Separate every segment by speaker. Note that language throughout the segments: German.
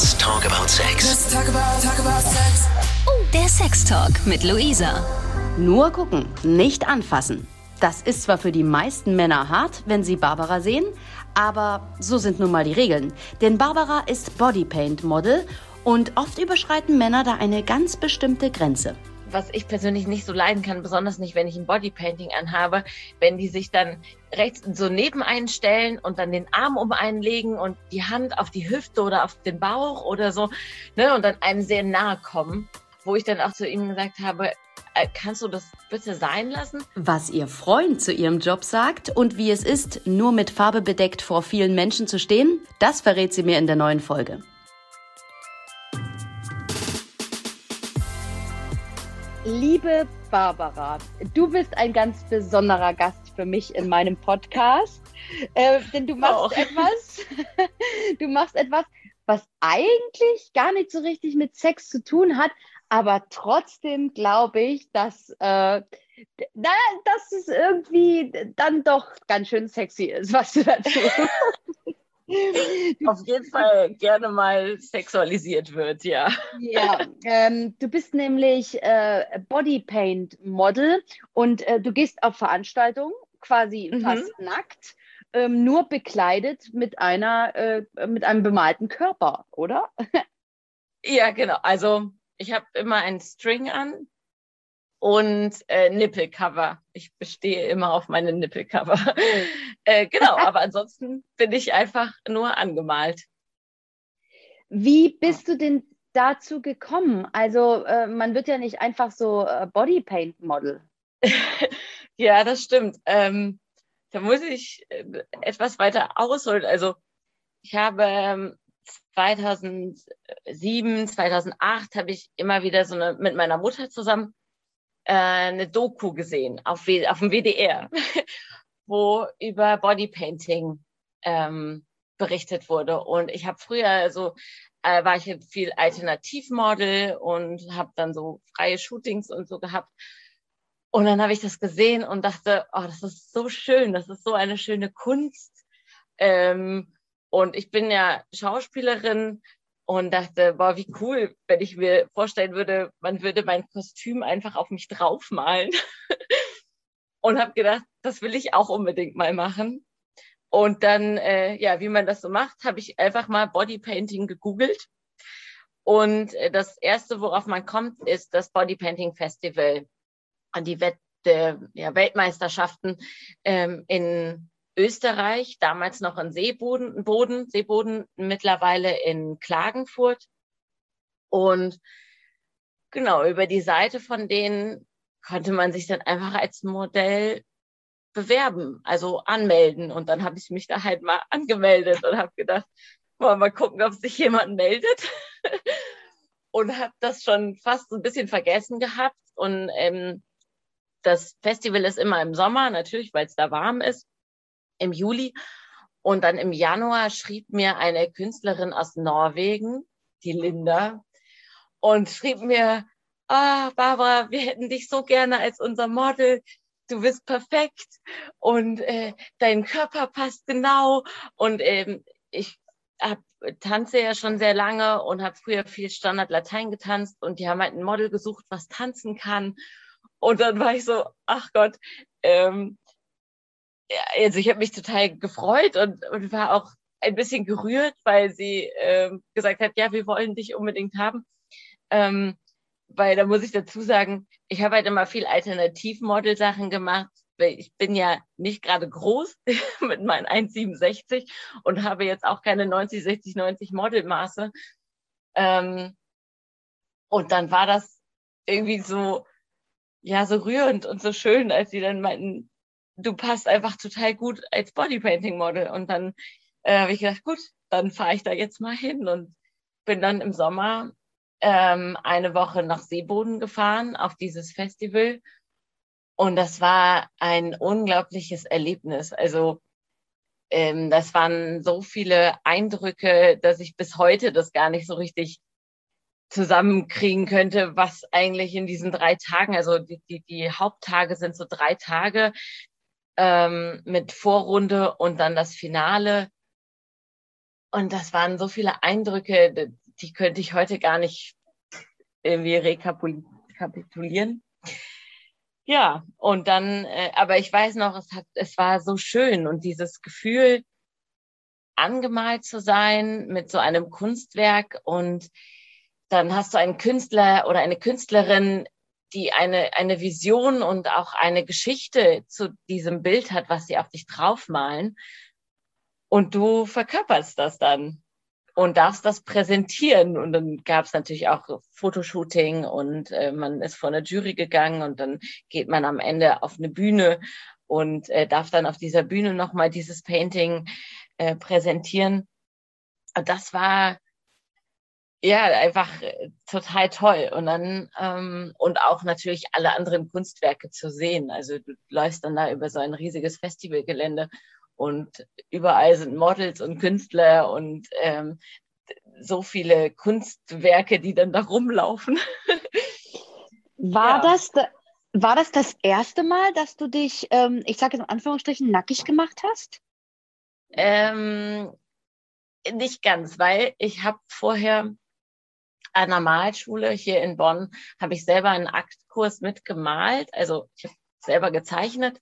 Speaker 1: Let's talk about sex.
Speaker 2: Let's talk about, talk about sex.
Speaker 3: Oh, der Sextalk mit Luisa.
Speaker 4: Nur gucken, nicht anfassen. Das ist zwar für die meisten Männer hart, wenn sie Barbara sehen, aber so sind nun mal die Regeln. Denn Barbara ist Bodypaint-Model und oft überschreiten Männer da eine ganz bestimmte Grenze.
Speaker 5: Was ich persönlich nicht so leiden kann, besonders nicht, wenn ich ein Bodypainting anhabe, wenn die sich dann rechts so neben einen stellen und dann den Arm um einen legen und die Hand auf die Hüfte oder auf den Bauch oder so, ne, und dann einem sehr nahe kommen, wo ich dann auch zu ihm gesagt habe, äh, kannst du das bitte sein lassen?
Speaker 4: Was ihr Freund zu ihrem Job sagt und wie es ist, nur mit Farbe bedeckt vor vielen Menschen zu stehen, das verrät sie mir in der neuen Folge. Liebe Barbara, du bist ein ganz besonderer Gast für mich in meinem Podcast, äh, denn du machst
Speaker 5: Auch.
Speaker 4: etwas, du machst etwas, was eigentlich gar nicht so richtig mit Sex zu tun hat, aber trotzdem glaube ich, dass, äh, na, dass es irgendwie dann doch ganz schön sexy ist, was du dazu.
Speaker 5: Auf jeden Fall gerne mal sexualisiert wird, ja.
Speaker 4: Ja, ähm, du bist nämlich äh, Bodypaint-Model und äh, du gehst auf Veranstaltungen quasi
Speaker 5: Mhm.
Speaker 4: fast nackt, ähm, nur bekleidet mit einer äh, mit einem bemalten Körper, oder?
Speaker 5: Ja, genau. Also ich habe immer einen String an und äh, Nippelcover. Ich bestehe immer auf meine Nippelcover. äh, genau, aber ansonsten bin ich einfach nur angemalt.
Speaker 4: Wie bist du denn dazu gekommen? Also äh, man wird ja nicht einfach so äh, Bodypaint-Model.
Speaker 5: ja, das stimmt. Ähm, da muss ich äh, etwas weiter ausholen. Also ich habe ähm, 2007, 2008 habe ich immer wieder so eine mit meiner Mutter zusammen äh, eine Doku gesehen auf, auf dem WDR, wo über Bodypainting ähm, berichtet wurde. Und ich habe früher also äh, war ich viel Alternativmodel und habe dann so freie Shootings und so gehabt. Und dann habe ich das gesehen und dachte, oh, das ist so schön, das ist so eine schöne Kunst. Ähm, und ich bin ja Schauspielerin und dachte, boah, wie cool, wenn ich mir vorstellen würde, man würde mein Kostüm einfach auf mich draufmalen. und habe gedacht, das will ich auch unbedingt mal machen. Und dann, äh, ja, wie man das so macht, habe ich einfach mal Bodypainting gegoogelt. Und äh, das erste, worauf man kommt, ist das Bodypainting Festival an die Wett äh, ja, Weltmeisterschaften ähm, in Österreich, damals noch in Seeboden, Boden, Seeboden, mittlerweile in Klagenfurt. Und genau, über die Seite von denen konnte man sich dann einfach als Modell bewerben, also anmelden. Und dann habe ich mich da halt mal angemeldet und habe gedacht, wollen mal gucken, ob sich jemand meldet. und habe das schon fast ein bisschen vergessen gehabt. Und ähm, das Festival ist immer im Sommer, natürlich, weil es da warm ist, im Juli. Und dann im Januar schrieb mir eine Künstlerin aus Norwegen, die Linda, und schrieb mir, ah, Barbara, wir hätten dich so gerne als unser Model. Du bist perfekt und äh, dein Körper passt genau. Und ähm, ich hab, tanze ja schon sehr lange und habe früher viel Standard Latein getanzt und die haben halt ein Model gesucht, was tanzen kann. Und dann war ich so, ach Gott, ähm, also ich habe mich total gefreut und, und war auch ein bisschen gerührt, weil sie ähm, gesagt hat, ja, wir wollen dich unbedingt haben. Ähm, weil da muss ich dazu sagen, ich habe halt immer viel Alternativmodel-Sachen gemacht. weil Ich bin ja nicht gerade groß mit meinen 1,67 und habe jetzt auch keine 90, 60, 90 Modelmaße. Ähm, und dann war das irgendwie so, ja, so rührend und so schön, als sie dann meinten, du passt einfach total gut als Bodypainting-Model. Und dann äh, habe ich gedacht, gut, dann fahre ich da jetzt mal hin und bin dann im Sommer ähm, eine Woche nach Seeboden gefahren auf dieses Festival. Und das war ein unglaubliches Erlebnis. Also ähm, das waren so viele Eindrücke, dass ich bis heute das gar nicht so richtig zusammenkriegen könnte, was eigentlich in diesen drei Tagen, also die, die, die Haupttage sind so drei Tage ähm, mit Vorrunde und dann das Finale. Und das waren so viele Eindrücke, die könnte ich heute gar nicht irgendwie rekapitulieren. Ja, und dann, äh, aber ich weiß noch, es hat, es war so schön und dieses Gefühl, angemalt zu sein mit so einem Kunstwerk und dann hast du einen Künstler oder eine Künstlerin, die eine, eine Vision und auch eine Geschichte zu diesem Bild hat, was sie auf dich draufmalen. Und du verkörperst das dann und darfst das präsentieren. Und dann gab es natürlich auch Fotoshooting und äh, man ist vor eine Jury gegangen und dann geht man am Ende auf eine Bühne und äh, darf dann auf dieser Bühne nochmal dieses Painting äh, präsentieren. Und das war ja einfach äh, total toll. Und dann ähm, und auch natürlich alle anderen Kunstwerke zu sehen. Also du läufst dann da über so ein riesiges Festivalgelände und überall sind Models und Künstler und ähm, so viele Kunstwerke, die dann da rumlaufen.
Speaker 4: War ja. das war das das erste Mal, dass du dich, ähm, ich sage jetzt in Anführungsstrichen, nackig gemacht hast?
Speaker 5: Ähm, nicht ganz, weil ich habe vorher der Malschule hier in Bonn, habe ich selber einen Aktkurs mitgemalt. Also ich habe selber gezeichnet.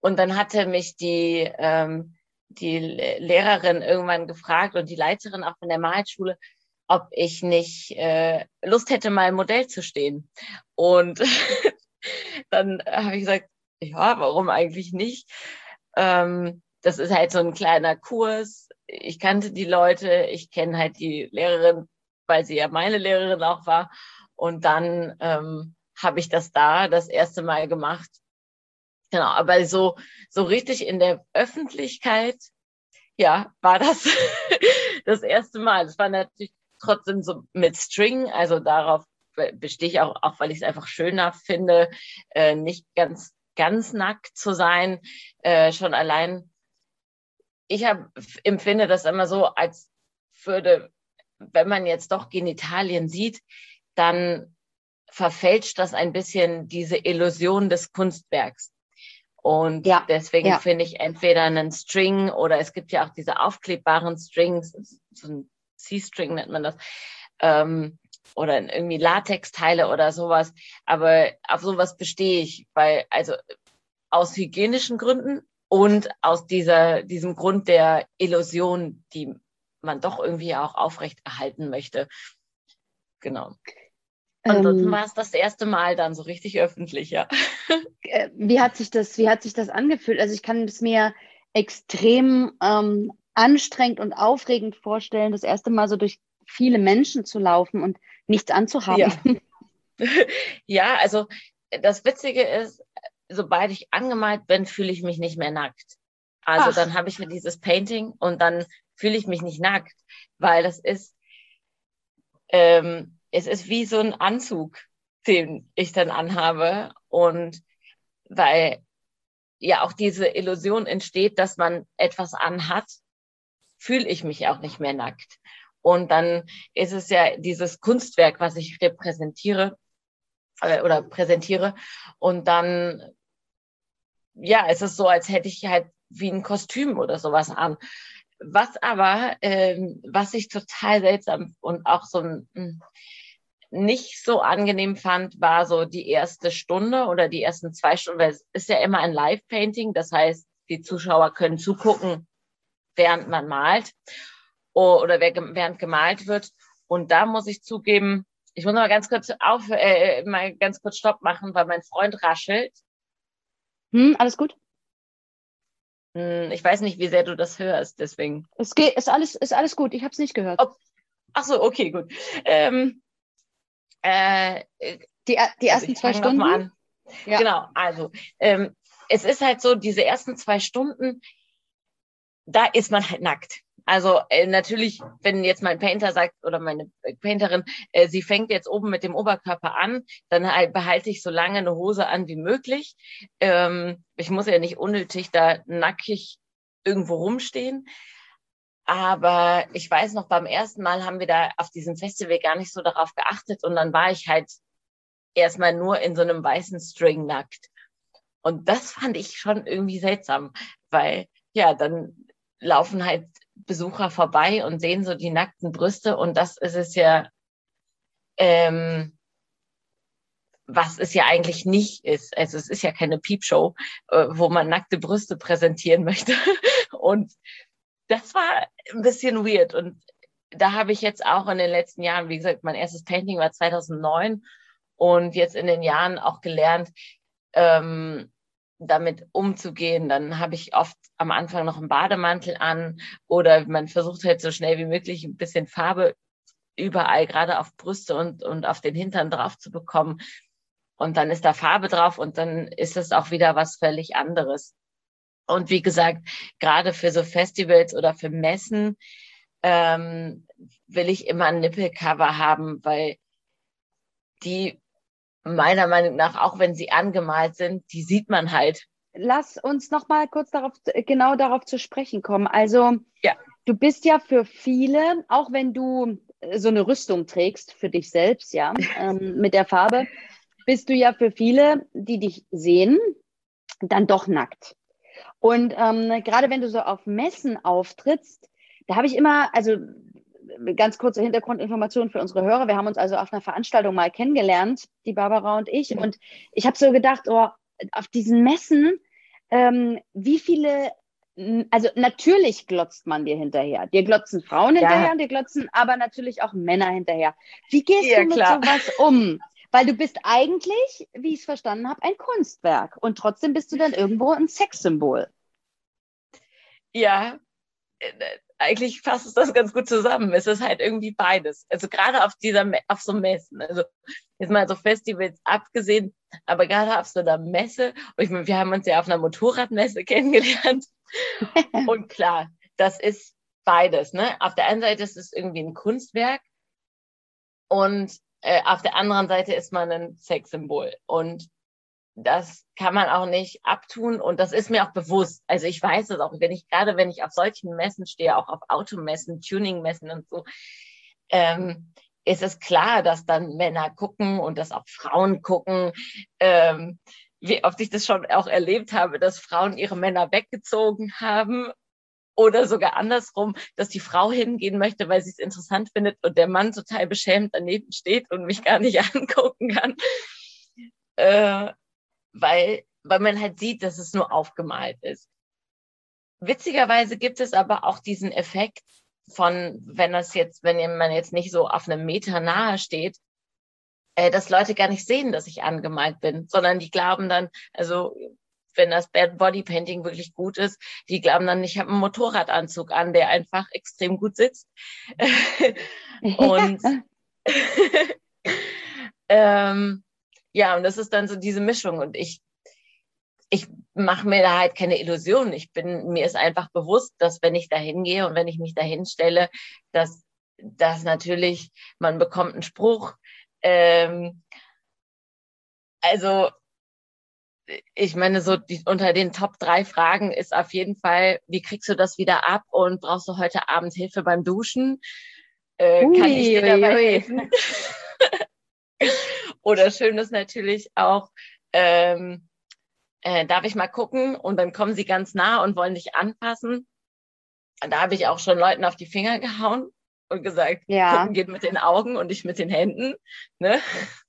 Speaker 5: Und dann hatte mich die, ähm, die Lehrerin irgendwann gefragt und die Leiterin auch von der Malschule, ob ich nicht äh, Lust hätte, mal Modell zu stehen. Und dann habe ich gesagt, ja, warum eigentlich nicht? Ähm, das ist halt so ein kleiner Kurs. Ich kannte die Leute, ich kenne halt die Lehrerin, weil sie ja meine Lehrerin auch war. Und dann ähm, habe ich das da das erste Mal gemacht. Genau, aber so, so richtig in der Öffentlichkeit, ja, war das das erste Mal. Das war natürlich trotzdem so mit String, also darauf bestehe ich auch, auch weil ich es einfach schöner finde, äh, nicht ganz, ganz nackt zu sein. Äh, schon allein, ich hab, empfinde das immer so, als würde, wenn man jetzt doch Genitalien sieht, dann verfälscht das ein bisschen diese Illusion des Kunstwerks. Und ja, deswegen ja. finde ich entweder einen String oder es gibt ja auch diese aufklebbaren Strings, so ein C-String nennt man das, ähm, oder irgendwie Latexteile oder sowas. Aber auf sowas bestehe ich, weil, also aus hygienischen Gründen und aus dieser, diesem Grund der Illusion, die man doch irgendwie auch aufrechterhalten möchte. Genau. Ansonsten ähm, war es das erste Mal dann so richtig öffentlich, ja.
Speaker 4: Äh, wie hat sich das, wie hat sich das angefühlt? Also ich kann es mir extrem ähm, anstrengend und aufregend vorstellen, das erste Mal so durch viele Menschen zu laufen und nichts anzuhaben.
Speaker 5: Ja, ja also das Witzige ist, sobald ich angemalt bin, fühle ich mich nicht mehr nackt. Also Ach. dann habe ich mir dieses Painting und dann fühle ich mich nicht nackt, weil das ist, ähm, es ist wie so ein Anzug, den ich dann anhabe und weil ja auch diese Illusion entsteht, dass man etwas anhat, fühle ich mich auch nicht mehr nackt. Und dann ist es ja dieses Kunstwerk, was ich repräsentiere äh, oder präsentiere. Und dann, ja, es ist so, als hätte ich halt wie ein Kostüm oder sowas an. Was aber, ähm, was ich total seltsam und auch so ein, hm, nicht so angenehm fand, war so die erste Stunde oder die ersten zwei Stunden, weil es ist ja immer ein Live-Painting, das heißt, die Zuschauer können zugucken, während man malt oder während gemalt wird. Und da muss ich zugeben, ich muss mal ganz kurz auf, äh, mal ganz kurz Stopp machen, weil mein Freund raschelt.
Speaker 4: Hm, alles gut?
Speaker 5: Hm, ich weiß nicht, wie sehr du das hörst, deswegen.
Speaker 4: Es geht, ist alles, ist alles gut. Ich habe es nicht gehört. Oh,
Speaker 5: ach so, okay, gut. Ähm,
Speaker 4: äh, die, die ersten also zwei Stunden.
Speaker 5: Ja. Genau, also ähm, es ist halt so, diese ersten zwei Stunden, da ist man halt nackt. Also äh, natürlich, wenn jetzt mein Painter sagt oder meine Painterin, äh, sie fängt jetzt oben mit dem Oberkörper an, dann halt behalte ich so lange eine Hose an wie möglich. Ähm, ich muss ja nicht unnötig da nackig irgendwo rumstehen. Aber ich weiß noch, beim ersten Mal haben wir da auf diesem Festival gar nicht so darauf geachtet und dann war ich halt erstmal nur in so einem weißen String nackt. Und das fand ich schon irgendwie seltsam, weil ja, dann laufen halt Besucher vorbei und sehen so die nackten Brüste und das ist es ja, ähm, was es ja eigentlich nicht ist. Also es ist ja keine Piepshow, äh, wo man nackte Brüste präsentieren möchte. Und das war ein bisschen weird. Und da habe ich jetzt auch in den letzten Jahren, wie gesagt, mein erstes Painting war 2009 und jetzt in den Jahren auch gelernt, ähm, damit umzugehen. Dann habe ich oft am Anfang noch einen Bademantel an oder man versucht halt so schnell wie möglich ein bisschen Farbe überall, gerade auf Brüste und, und auf den Hintern drauf zu bekommen. Und dann ist da Farbe drauf und dann ist es auch wieder was völlig anderes. Und wie gesagt, gerade für so Festivals oder für Messen ähm, will ich immer ein Nippelcover haben, weil die meiner Meinung nach, auch wenn sie angemalt sind, die sieht man halt.
Speaker 4: Lass uns noch mal kurz darauf, genau darauf zu sprechen kommen. Also, ja. du bist ja für viele, auch wenn du so eine Rüstung trägst für dich selbst, ja, ähm, mit der Farbe, bist du ja für viele, die dich sehen, dann doch nackt. Und ähm, gerade wenn du so auf Messen auftrittst, da habe ich immer, also ganz kurze Hintergrundinformation für unsere Hörer. Wir haben uns also auf einer Veranstaltung mal kennengelernt, die Barbara und ich. Und ich habe so gedacht, oh, auf diesen Messen, ähm, wie viele, also natürlich glotzt man dir hinterher. Dir glotzen Frauen ja. hinterher, dir glotzen aber natürlich auch Männer hinterher. Wie gehst ja, du mit klar. sowas um? Weil du bist eigentlich, wie ich es verstanden habe, ein Kunstwerk. Und trotzdem bist du dann irgendwo ein Sexsymbol.
Speaker 5: Ja, äh, eigentlich fasst es das ganz gut zusammen. Es ist halt irgendwie beides. Also gerade auf dieser, auf so Messen, also jetzt mal so Festivals abgesehen, aber gerade auf so einer Messe, und ich meine, wir haben uns ja auf einer Motorradmesse kennengelernt. und klar, das ist beides, ne? Auf der einen Seite ist es irgendwie ein Kunstwerk und äh, auf der anderen Seite ist man ein Sexsymbol. Und das kann man auch nicht abtun und das ist mir auch bewusst. Also ich weiß es auch, wenn ich gerade, wenn ich auf solchen Messen stehe, auch auf Automessen, Tuningmessen und so, ähm, ist es klar, dass dann Männer gucken und dass auch Frauen gucken. Ähm, wie oft ich das schon auch erlebt habe, dass Frauen ihre Männer weggezogen haben oder sogar andersrum, dass die Frau hingehen möchte, weil sie es interessant findet und der Mann total beschämt daneben steht und mich gar nicht angucken kann. Äh, weil, weil man halt sieht, dass es nur aufgemalt ist. Witzigerweise gibt es aber auch diesen Effekt von, wenn das jetzt, wenn man jetzt nicht so auf einem Meter nahe steht, äh, dass Leute gar nicht sehen, dass ich angemalt bin, sondern die glauben dann, also wenn das Bad Body Painting wirklich gut ist, die glauben dann, ich habe einen Motorradanzug an, der einfach extrem gut sitzt. und ähm, ja, und das ist dann so diese Mischung. Und ich, ich mache mir da halt keine Illusionen. Ich bin, mir ist einfach bewusst, dass wenn ich da hingehe und wenn ich mich da hinstelle, dass, dass natürlich, man bekommt einen Spruch. Ähm, also, ich meine, so die, unter den Top drei Fragen ist auf jeden Fall, wie kriegst du das wieder ab und brauchst du heute Abend Hilfe beim Duschen? Äh, ui, kann ich dir dabei ui. helfen? Oder schön ist natürlich auch, ähm, äh, darf ich mal gucken? Und dann kommen sie ganz nah und wollen dich anpassen. Da habe ich auch schon Leuten auf die Finger gehauen und gesagt, ja. gucken geht mit den Augen und nicht mit den Händen. Ne?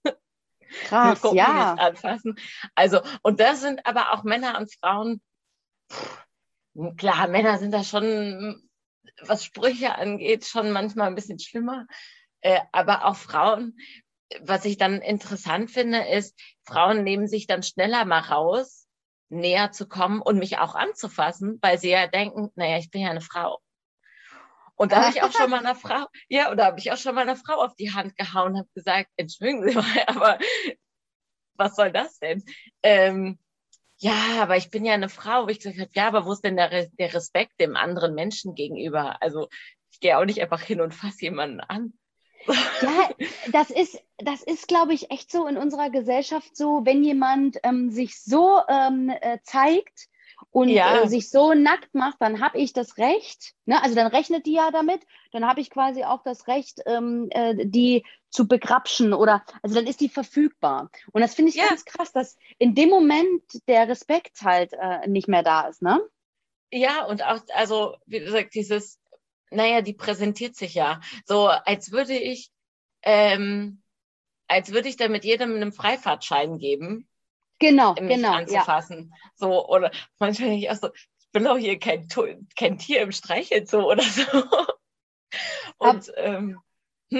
Speaker 4: Krass, gucken, ja.
Speaker 5: Nicht anfassen. Also, und das sind aber auch Männer und Frauen. Klar, Männer sind da schon, was Sprüche angeht, schon manchmal ein bisschen schlimmer. Äh, aber auch Frauen, was ich dann interessant finde, ist, Frauen nehmen sich dann schneller mal raus, näher zu kommen und mich auch anzufassen, weil sie ja denken, naja, ich bin ja eine Frau. Und da habe ich auch schon mal einer Frau, ja, oder habe ich auch schon mal einer Frau auf die Hand gehauen, habe gesagt, entschuldigen Sie mal, aber was soll das denn? Ähm, ja, aber ich bin ja eine Frau. Wo ich gesagt habe, ja, aber wo ist denn der, der Respekt dem anderen Menschen gegenüber? Also ich gehe auch nicht einfach hin und fasse jemanden an.
Speaker 4: Ja, das ist, das ist, glaube ich, echt so in unserer Gesellschaft so, wenn jemand ähm, sich so ähm, äh, zeigt und ja. äh, sich so nackt macht, dann habe ich das Recht, ne? also dann rechnet die ja damit, dann habe ich quasi auch das Recht, ähm, äh, die zu begrapschen oder, also dann ist die verfügbar. Und das finde ich ja. ganz krass, dass in dem Moment der Respekt halt äh, nicht mehr da ist, ne?
Speaker 5: Ja, und auch, also, wie gesagt, dieses naja, die präsentiert sich ja so, als würde ich, ähm, als würde ich da mit jedem einen Freifahrtschein geben.
Speaker 4: Genau,
Speaker 5: mich
Speaker 4: genau. Ja.
Speaker 5: anzufassen. So, oder manchmal denke ich auch so, ich bin doch hier kein, kein Tier im Streichelzoo oder so. Und ähm,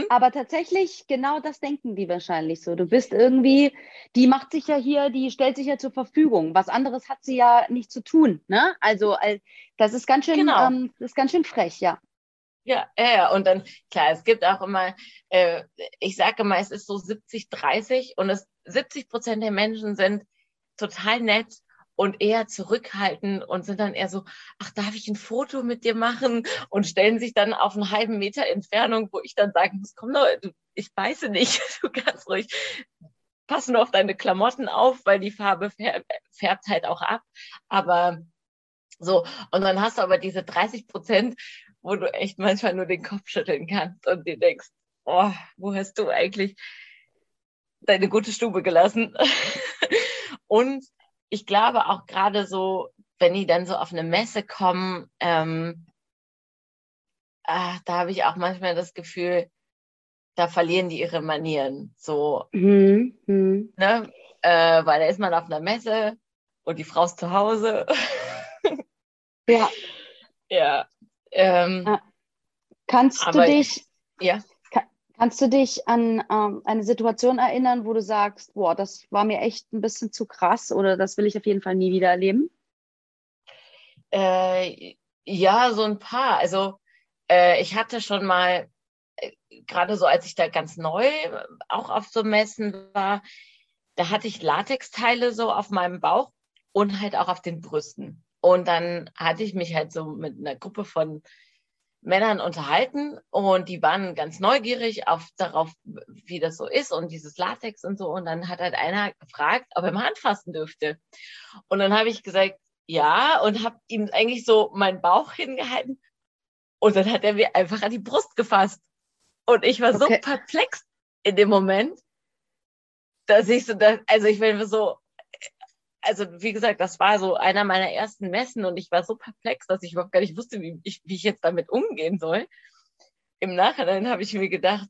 Speaker 4: Aber tatsächlich, genau das denken die wahrscheinlich so. Du bist irgendwie, die macht sich ja hier, die stellt sich ja zur Verfügung. Was anderes hat sie ja nicht zu tun. Ne? Also das ist ganz schön,
Speaker 5: Genau.
Speaker 4: ähm, das ist ganz schön frech, ja.
Speaker 5: Ja, ja. Und dann, klar, es gibt auch immer, äh, ich sage immer, es ist so 70, 30 und es 70 Prozent der Menschen sind total nett und eher zurückhaltend und sind dann eher so, ach, darf ich ein Foto mit dir machen? Und stellen sich dann auf einen halben Meter Entfernung, wo ich dann sagen muss, komm doch, ich weiß nicht, du kannst ruhig, pass nur auf deine Klamotten auf, weil die Farbe fär- färbt halt auch ab. Aber so, und dann hast du aber diese 30 Prozent, wo du echt manchmal nur den Kopf schütteln kannst und dir denkst, oh, wo hast du eigentlich deine gute Stube gelassen? und ich glaube auch gerade so, wenn die dann so auf eine Messe kommen, ähm, ah, da habe ich auch manchmal das Gefühl, da verlieren die ihre Manieren. So,
Speaker 4: Hm, hm.
Speaker 5: ne? Äh, weil da ist man auf einer Messe und die Frau ist zu Hause.
Speaker 4: Ja,
Speaker 5: ja. Ähm,
Speaker 4: Ah. kannst du dich,
Speaker 5: ja.
Speaker 4: kannst du dich an ähm, eine Situation erinnern, wo du sagst, boah, das war mir echt ein bisschen zu krass oder das will ich auf jeden Fall nie wieder erleben?
Speaker 5: Äh, ja, so ein paar. Also äh, ich hatte schon mal, äh, gerade so als ich da ganz neu äh, auch auf so Messen war, da hatte ich Latexteile so auf meinem Bauch und halt auch auf den Brüsten. Und dann hatte ich mich halt so mit einer Gruppe von Männern unterhalten und die waren ganz neugierig auf darauf, wie das so ist und dieses Latex und so. Und dann hat halt einer gefragt, ob er mal anfassen dürfte. Und dann habe ich gesagt, ja, und habe ihm eigentlich so meinen Bauch hingehalten. Und dann hat er mir einfach an die Brust gefasst. Und ich war so
Speaker 4: Okay.
Speaker 5: perplex in dem Moment, dass ich so, da, also ich bin so, also wie gesagt, das war so einer meiner ersten Messen und ich war so perplex, dass ich überhaupt gar nicht wusste, wie ich, wie ich jetzt damit umgehen soll. Im Nachhinein habe ich mir gedacht,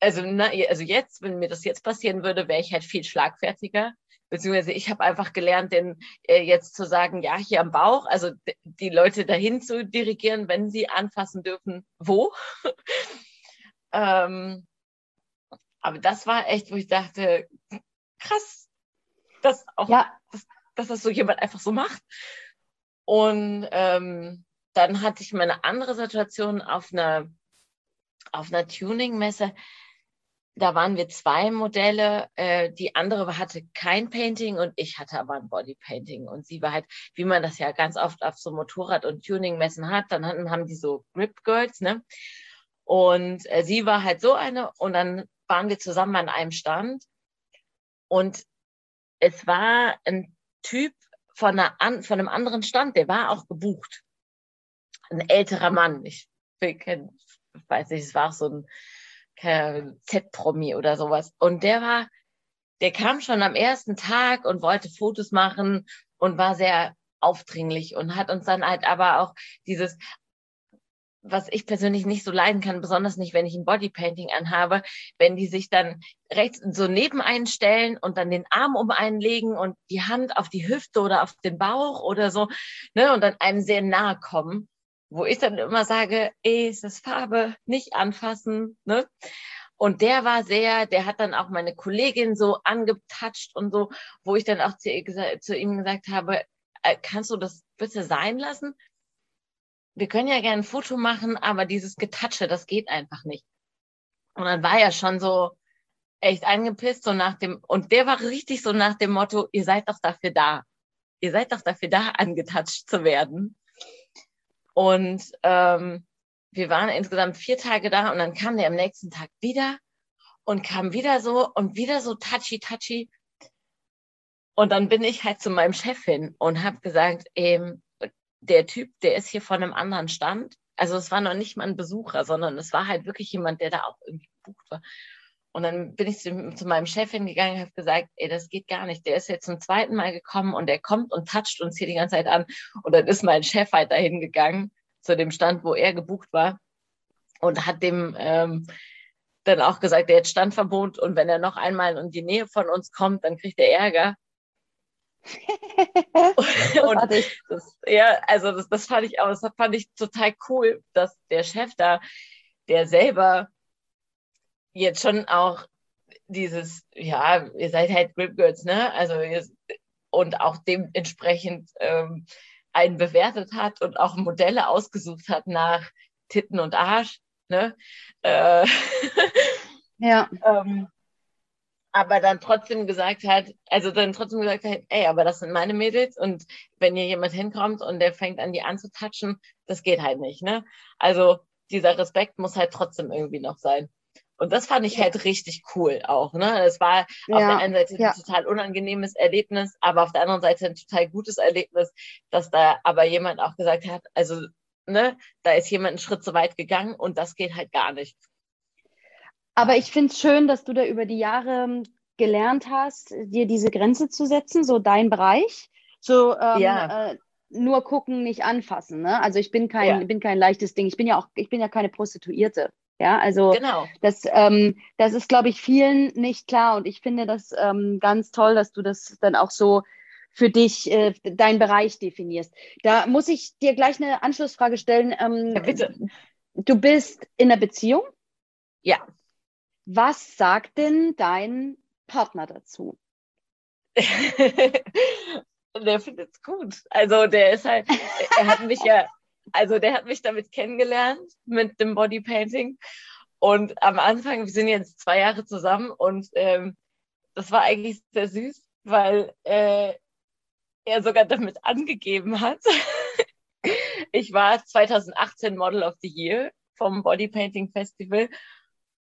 Speaker 5: also, na, also jetzt, wenn mir das jetzt passieren würde, wäre ich halt viel schlagfertiger. Beziehungsweise ich habe einfach gelernt, den äh, jetzt zu sagen, ja, hier am Bauch, also die Leute dahin zu dirigieren, wenn sie anfassen dürfen, wo. ähm, aber das war echt, wo ich dachte, krass, dass auch
Speaker 4: Ja,
Speaker 5: dass das so jemand einfach so macht. Und ähm, dann hatte ich mal eine andere Situation auf einer, auf einer Tuning-Messe. Da waren wir zwei Modelle. Äh, die andere hatte kein Painting und ich hatte aber ein Bodypainting. Und sie war halt, wie man das ja ganz oft auf so Motorrad- und Tuning-Messen hat, dann hatten, haben die so Grip Girls, ne? Und äh, sie war halt so eine und dann waren wir zusammen an einem Stand und es war ein Typ von, einer von einem anderen Stand, der war auch gebucht. Ein älterer Mann. Ich, kein- weiß nicht, es war auch so ein Z-Promi oder sowas. Und der war, der kam schon am ersten Tag und wollte Fotos machen und war sehr aufdringlich und hat uns dann halt aber auch dieses, was ich persönlich nicht so leiden kann, besonders nicht, wenn ich ein Bodypainting anhabe, wenn die sich dann rechts so neben einen und dann den Arm um einen legen und die Hand auf die Hüfte oder auf den Bauch oder so, ne, und dann einem sehr nahe kommen, wo ich dann immer sage, ey, es ist Farbe, nicht anfassen, ne? Und der war sehr, der hat dann auch meine Kollegin so angetatscht und so, wo ich dann auch zu, zu ihm gesagt habe, äh, kannst du das bitte sein lassen? Wir können ja gerne ein Foto machen, aber dieses Getatsche, das geht einfach nicht. Und dann war er schon so echt angepisst, so nach dem, und der war richtig so nach dem Motto, ihr seid doch dafür da. Ihr seid doch dafür da, angetatscht zu werden. Und ähm, wir waren insgesamt vier Tage da und dann kam der am nächsten Tag wieder und kam wieder so und wieder so touchy, touchy. Und dann bin ich halt zu meinem Chef hin und habe gesagt, ähm, der Typ, der ist hier von einem anderen Stand. Also es war noch nicht mal ein Besucher, sondern es war halt wirklich jemand, der da auch irgendwie gebucht war. Und dann bin ich zu, zu meinem Chef hingegangen und habe gesagt, ey, das geht gar nicht. Der ist jetzt zum zweiten Mal gekommen und der kommt und toucht uns hier die ganze Zeit an. Und dann ist mein Chef halt dahin gegangen, zu dem Stand, wo er gebucht war. und hat dem ähm, dann auch gesagt, er hat Standverbot und wenn er noch einmal in die Nähe von uns kommt, dann kriegt er Ärger. und das, ja, also das, das fand ich auch, das fand ich total cool, dass der Chef da, der selber jetzt schon auch dieses, ja, ihr seid halt Grip Girls, ne? Also ihr, und auch dementsprechend ähm, einen bewertet hat und auch Modelle ausgesucht hat nach Titten und Arsch. Ne? Äh,
Speaker 4: ja.
Speaker 5: ähm, aber dann trotzdem gesagt hat, also dann trotzdem gesagt hat, ey, aber das sind meine Mädels und wenn hier jemand hinkommt und der fängt an, die anzutatschen, das geht halt nicht, ne? Also dieser Respekt muss halt trotzdem irgendwie noch sein. Und das fand ich halt richtig cool auch. Ne? Es war ja, auf der einen Seite ja. ein total unangenehmes Erlebnis, aber auf der anderen Seite ein total gutes Erlebnis, dass da aber jemand auch gesagt hat, also ne, da ist jemand einen Schritt zu weit gegangen und das geht halt gar nicht.
Speaker 4: Aber ich finde es schön, dass du da über die Jahre ähm, gelernt hast, dir diese Grenze zu setzen, so dein Bereich. So ähm, ja. äh, nur gucken, nicht anfassen. Ne? Also ich bin kein, ja. bin kein leichtes Ding. Ich bin ja auch, ich bin ja keine Prostituierte. Ja, also genau. das, ähm, das ist, glaube ich, vielen nicht klar. Und ich finde das ähm, ganz toll, dass du das dann auch so für dich, äh, deinen Bereich definierst. Da muss ich dir gleich eine Anschlussfrage stellen. Ähm,
Speaker 5: ja, bitte.
Speaker 4: Du bist in einer Beziehung?
Speaker 5: Ja.
Speaker 4: Was sagt denn dein Partner dazu?
Speaker 5: der findet es gut. Also der ist halt, er hat mich ja also der hat mich damit kennengelernt mit dem Bodypainting. Und am Anfang, wir sind jetzt zwei Jahre zusammen und ähm, das war eigentlich sehr süß, weil äh, er sogar damit angegeben hat. ich war 2018 Model of the Year vom Bodypainting Festival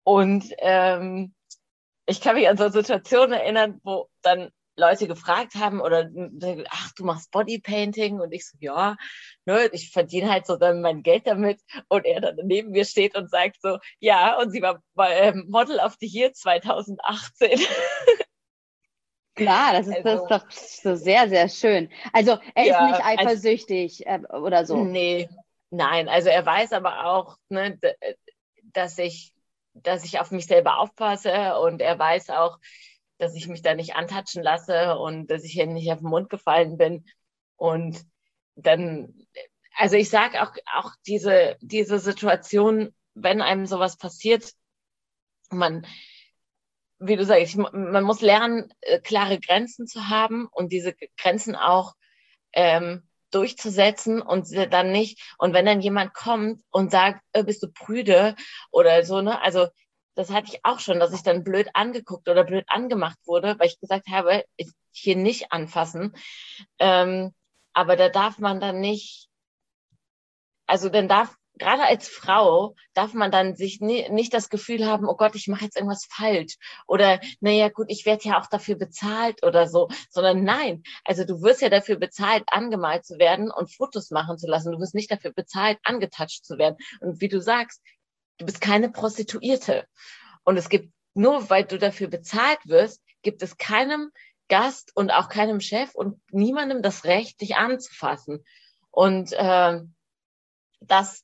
Speaker 5: und ähm, ich kann mich an so Situationen erinnern, wo dann Leute gefragt haben oder ach, du machst Bodypainting und ich so, ja, ne, ich verdiene halt so dann mein Geld damit und er dann neben mir steht und sagt so, ja, und sie war bei ähm, Model of the Year 2018.
Speaker 4: Klar, das ist, also, das ist doch so sehr, sehr schön. Also er ja, ist nicht also eifersüchtig also, äh, oder so.
Speaker 5: Nee, nein, also er weiß aber auch, ne, dass ich, dass ich auf mich selber aufpasse und er weiß auch, dass ich mich da nicht antatschen lasse und dass ich hier nicht auf den Mund gefallen bin. Und dann, also ich sage auch, auch diese, diese Situation, wenn einem sowas passiert, man, wie du sagst, man muss lernen, äh, klare Grenzen zu haben und diese Grenzen auch ähm, durchzusetzen und dann nicht. Und wenn dann jemand kommt und sagt, äh, bist du prüde oder so, ne? Also das hatte ich auch schon, dass ich dann blöd angeguckt oder blöd angemacht wurde, weil ich gesagt habe, ich hier nicht anfassen. Ähm, aber da darf man dann nicht, also dann darf, gerade als Frau, darf man dann sich nie, nicht das Gefühl haben, oh Gott, ich mache jetzt irgendwas falsch. Oder, naja, gut, ich werde ja auch dafür bezahlt oder so. Sondern nein, also du wirst ja dafür bezahlt, angemalt zu werden und Fotos machen zu lassen. Du wirst nicht dafür bezahlt, angetatscht zu werden. Und wie du sagst, Du bist keine Prostituierte. Und es gibt nur, weil du dafür bezahlt wirst, gibt es keinem Gast und auch keinem Chef und niemandem das Recht, dich anzufassen. Und äh, das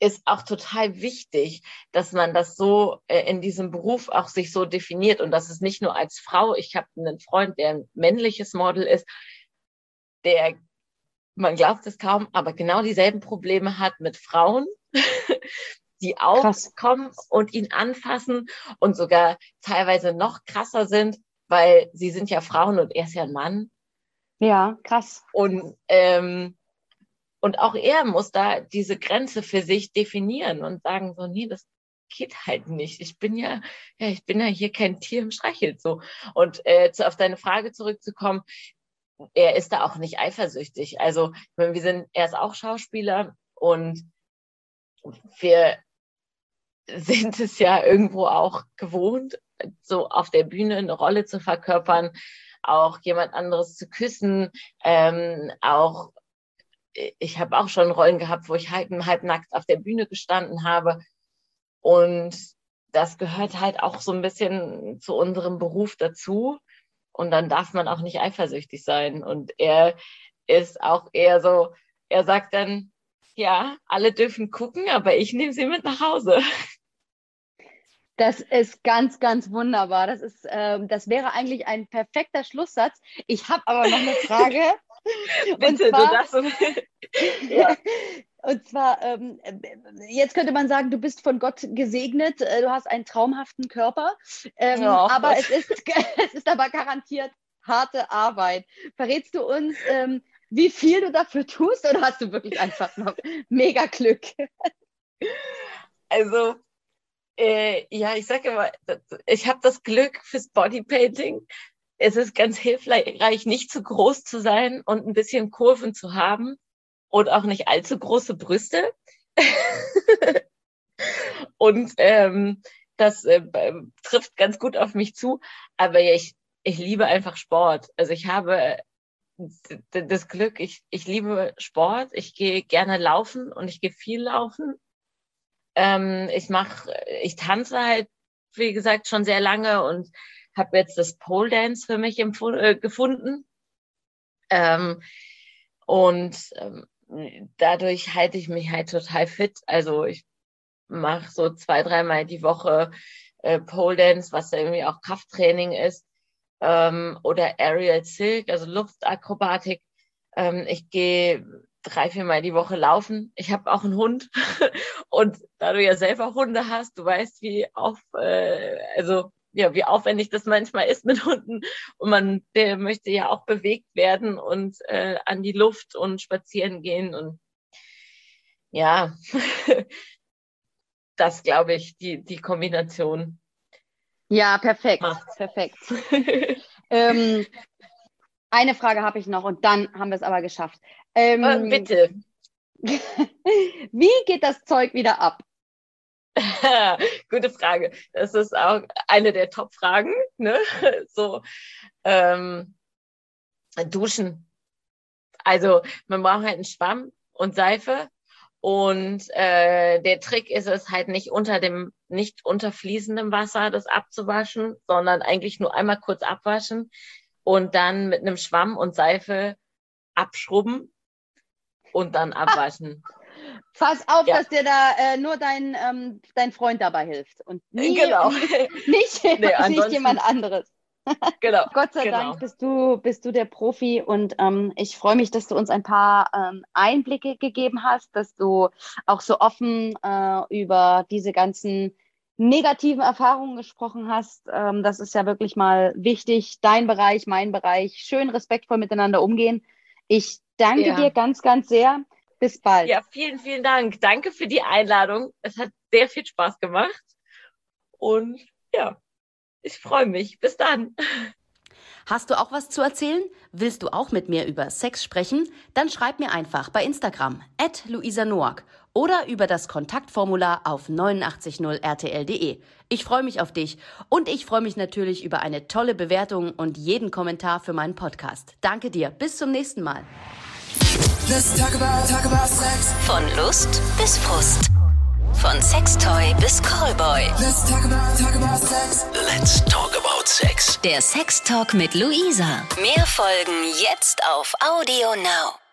Speaker 5: ist auch total wichtig, dass man das so äh, in diesem Beruf auch sich so definiert und dass es nicht nur als Frau, ich habe einen Freund, der ein männliches Model ist, der, man glaubt es kaum, aber genau dieselben Probleme hat mit Frauen, die auch Krass. kommen und ihn anfassen und sogar teilweise noch krasser sind, weil sie sind ja Frauen und er ist ja ein Mann.
Speaker 4: Ja, krass.
Speaker 5: Und, ähm, und auch er muss da diese Grenze für sich definieren und sagen so, nee, das geht halt nicht. Ich bin ja, ja, ich bin ja hier kein Tier im Streichelt so. Und äh, zu, auf deine Frage zurückzukommen, er ist da auch nicht eifersüchtig. Also, wir sind, er ist auch Schauspieler und wir sind es ja irgendwo auch gewohnt, so auf der Bühne eine Rolle zu verkörpern, auch jemand anderes zu küssen, ähm, auch ich habe auch schon Rollen gehabt, wo ich halb, halb nackt auf der Bühne gestanden habe. Und das gehört halt auch so ein bisschen zu unserem Beruf dazu. Und dann darf man auch nicht eifersüchtig sein. Und er ist auch eher so, er sagt dann, ja, alle dürfen gucken, aber ich nehme sie mit nach Hause.
Speaker 4: Das ist ganz, ganz wunderbar. Das ist, ähm, das wäre eigentlich ein perfekter Schlusssatz. Ich habe aber noch eine Frage.
Speaker 5: Bitte,
Speaker 4: zwar,
Speaker 5: du darfst.
Speaker 4: ja. Und zwar, ähm, jetzt könnte man sagen, du bist von Gott gesegnet, äh, du hast einen traumhaften Körper, ähm,
Speaker 5: Ja.
Speaker 4: aber es ist, es ist aber garantiert harte Arbeit. Verrätst du uns, ähm, wie viel du dafür tust oder hast du wirklich einfach noch mega Glück?
Speaker 5: Also, äh, ja, ich sage immer, ich habe das Glück fürs Bodypainting. Es ist ganz hilfreich, nicht zu groß zu sein und ein bisschen Kurven zu haben und auch nicht allzu große Brüste. und ähm, das äh, trifft ganz gut auf mich zu. Aber ich, ich liebe einfach Sport. Also ich habe das Glück, ich, ich liebe Sport. Ich gehe gerne laufen und ich gehe viel laufen. Ähm, ich mache, ich tanze halt, wie gesagt, schon sehr lange und habe jetzt das Pole Dance für mich äh, gefunden. Ähm, und ähm, dadurch halte ich mich halt total fit. Also ich mache so zwei, dreimal die Woche äh, Pole Dance, was irgendwie auch Krafttraining ist, ähm, oder Aerial Silk, also Luftakrobatik. Ähm, ich gehe drei, viermal die Woche laufen. Ich habe auch einen Hund und da du ja selber Hunde hast, du weißt, wie auf, äh, also ja, wie aufwendig das manchmal ist mit Hunden und man, der möchte ja auch bewegt werden und äh, an die Luft und spazieren gehen und ja, das glaube ich, die, die Kombination
Speaker 4: Ja, perfekt,
Speaker 5: macht's.
Speaker 4: perfekt. Ähm, eine Frage habe ich noch und dann haben wir es aber geschafft. Ähm,
Speaker 5: Äh, bitte.
Speaker 4: Wie geht das Zeug wieder ab?
Speaker 5: Gute Frage. Das ist auch eine der Top-Fragen. Ne? So ähm, duschen. Also man braucht halt einen Schwamm und Seife. Und äh, der Trick ist es halt nicht unter dem, nicht unter fließendem Wasser das abzuwaschen, sondern eigentlich nur einmal kurz abwaschen und dann mit einem Schwamm und Seife abschrubben und dann abwaschen.
Speaker 4: Pass auf,
Speaker 5: Ja.
Speaker 4: dass dir da äh, nur dein, ähm, dein Freund dabei hilft und nie,
Speaker 5: genau.
Speaker 4: nicht, nicht
Speaker 5: ansonsten-
Speaker 4: jemand anderes.
Speaker 5: genau.
Speaker 4: Gott sei
Speaker 5: Genau.
Speaker 4: Dank bist du, bist du der Profi und ähm, ich freue mich, dass du uns ein paar ähm, Einblicke gegeben hast, dass du auch so offen äh, über diese ganzen negativen Erfahrungen gesprochen hast. Ähm, das ist ja wirklich mal wichtig. Dein Bereich, mein Bereich, schön respektvoll miteinander umgehen. Ich danke
Speaker 5: Ja.
Speaker 4: dir ganz, ganz sehr. Bis bald.
Speaker 5: Ja, vielen, vielen Dank. Danke für die Einladung. Es hat sehr viel Spaß gemacht. Und ja, ich freue mich. Bis dann.
Speaker 1: Hast du auch was zu erzählen? Willst du auch mit mir über Sex sprechen? Dann schreib mir einfach bei Instagram at Luisa Noack oder über das Kontaktformular auf 890rtl.de. Ich freue mich auf dich und ich freue mich natürlich über eine tolle Bewertung und jeden Kommentar für meinen Podcast. Danke dir. Bis zum nächsten Mal.
Speaker 2: Let's talk about, talk about sex.
Speaker 3: Von Lust bis Frust. Von Sextoy bis Callboy.
Speaker 2: Let's talk about, talk about sex.
Speaker 6: Let's talk about sex.
Speaker 3: Der Sextalk mit Luisa. Mehr Folgen jetzt auf Audio Now.